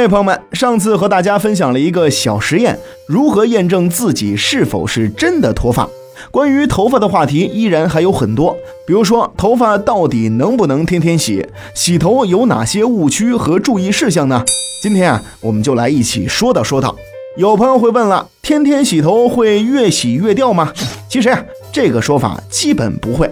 各位，朋友们，上次和大家分享了一个小实验，如何验证自己是否是真的脱发。关于头发的话题依然还有很多，比如说头发到底能不能天天洗，洗头有哪些误区和注意事项呢？今天啊，我们就来一起说道说道。有朋友会问了，天天洗头会越洗越掉吗？其实啊，这个说法基本不会。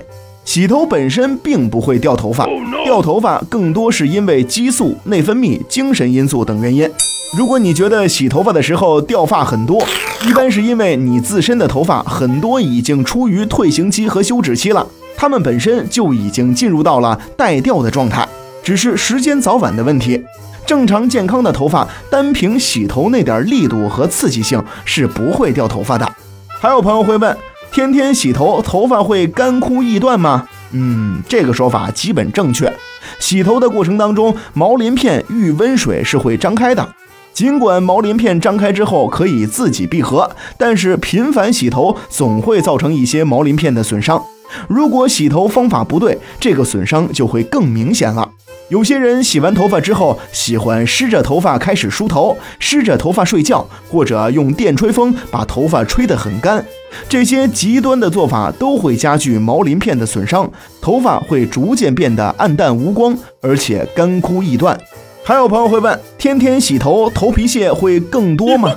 洗头本身并不会掉头发，掉头发更多是因为激素、内分泌、精神因素等原因。如果你觉得洗头发的时候掉发很多，一般是因为你自身的头发很多已经处于退行期和休止期了，它们本身就已经进入到了待掉的状态，只是时间早晚的问题。正常健康的头发，单凭洗头那点力度和刺激性是不会掉头发的。还有朋友会问。天天洗头，头发会干枯易断吗？嗯，这个说法基本正确。洗头的过程当中，毛鳞片遇温水是会张开的。尽管毛鳞片张开之后可以自己闭合，但是频繁洗头总会造成一些毛鳞片的损伤。如果洗头方法不对，这个损伤就会更明显了。有些人洗完头发之后，喜欢湿着头发开始梳头，湿着头发睡觉，或者用电吹风把头发吹得很干。这些极端的做法都会加剧毛鳞片的损伤，头发会逐渐变得暗淡无光，而且干枯易断。还有朋友会问：天天洗头，头皮屑会更多吗？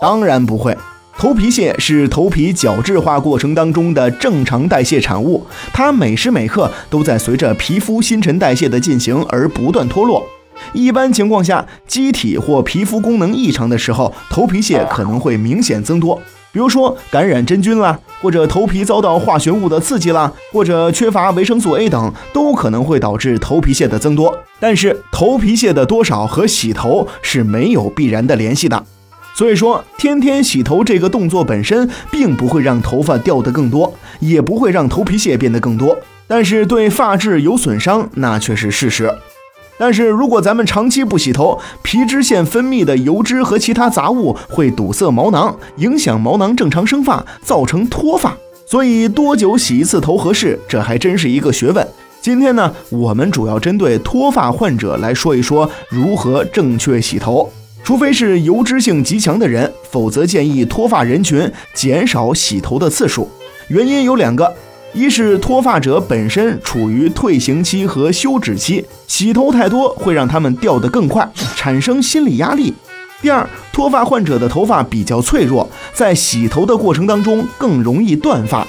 当然不会。头皮屑是头皮角质化过程当中的正常代谢产物，它每时每刻都在随着皮肤新陈代谢的进行而不断脱落。一般情况下，机体或皮肤功能异常的时候，头皮屑可能会明显增多。比如说感染真菌啦，或者头皮遭到化学物的刺激啦，或者缺乏维生素 A 等，都可能会导致头皮屑的增多。但是头皮屑的多少和洗头是没有必然的联系的。所以说，天天洗头这个动作本身并不会让头发掉得更多，也不会让头皮屑变得更多，但是对发质有损伤，那却是事实。但是如果咱们长期不洗头，皮脂腺分泌的油脂和其他杂物会堵塞毛囊，影响毛囊正常生发，造成脱发。所以多久洗一次头合适，这还真是一个学问。今天呢，我们主要针对脱发患者来说一说如何正确洗头。除非是油脂性极强的人，否则建议脱发人群减少洗头的次数。原因有两个：一是脱发者本身处于退行期和休止期，洗头太多会让他们掉得更快，产生心理压力；第二，脱发患者的头发比较脆弱，在洗头的过程当中更容易断发。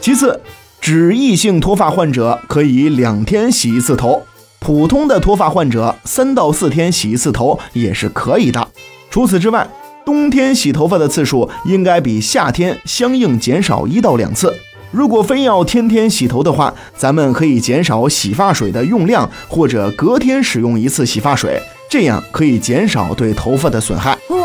其次，脂溢性脱发患者可以两天洗一次头。普通的脱发患者三到四天洗一次头也是可以的。除此之外，冬天洗头发的次数应该比夏天相应减少一到两次。如果非要天天洗头的话，咱们可以减少洗发水的用量，或者隔天使用一次洗发水，这样可以减少对头发的损害。哦。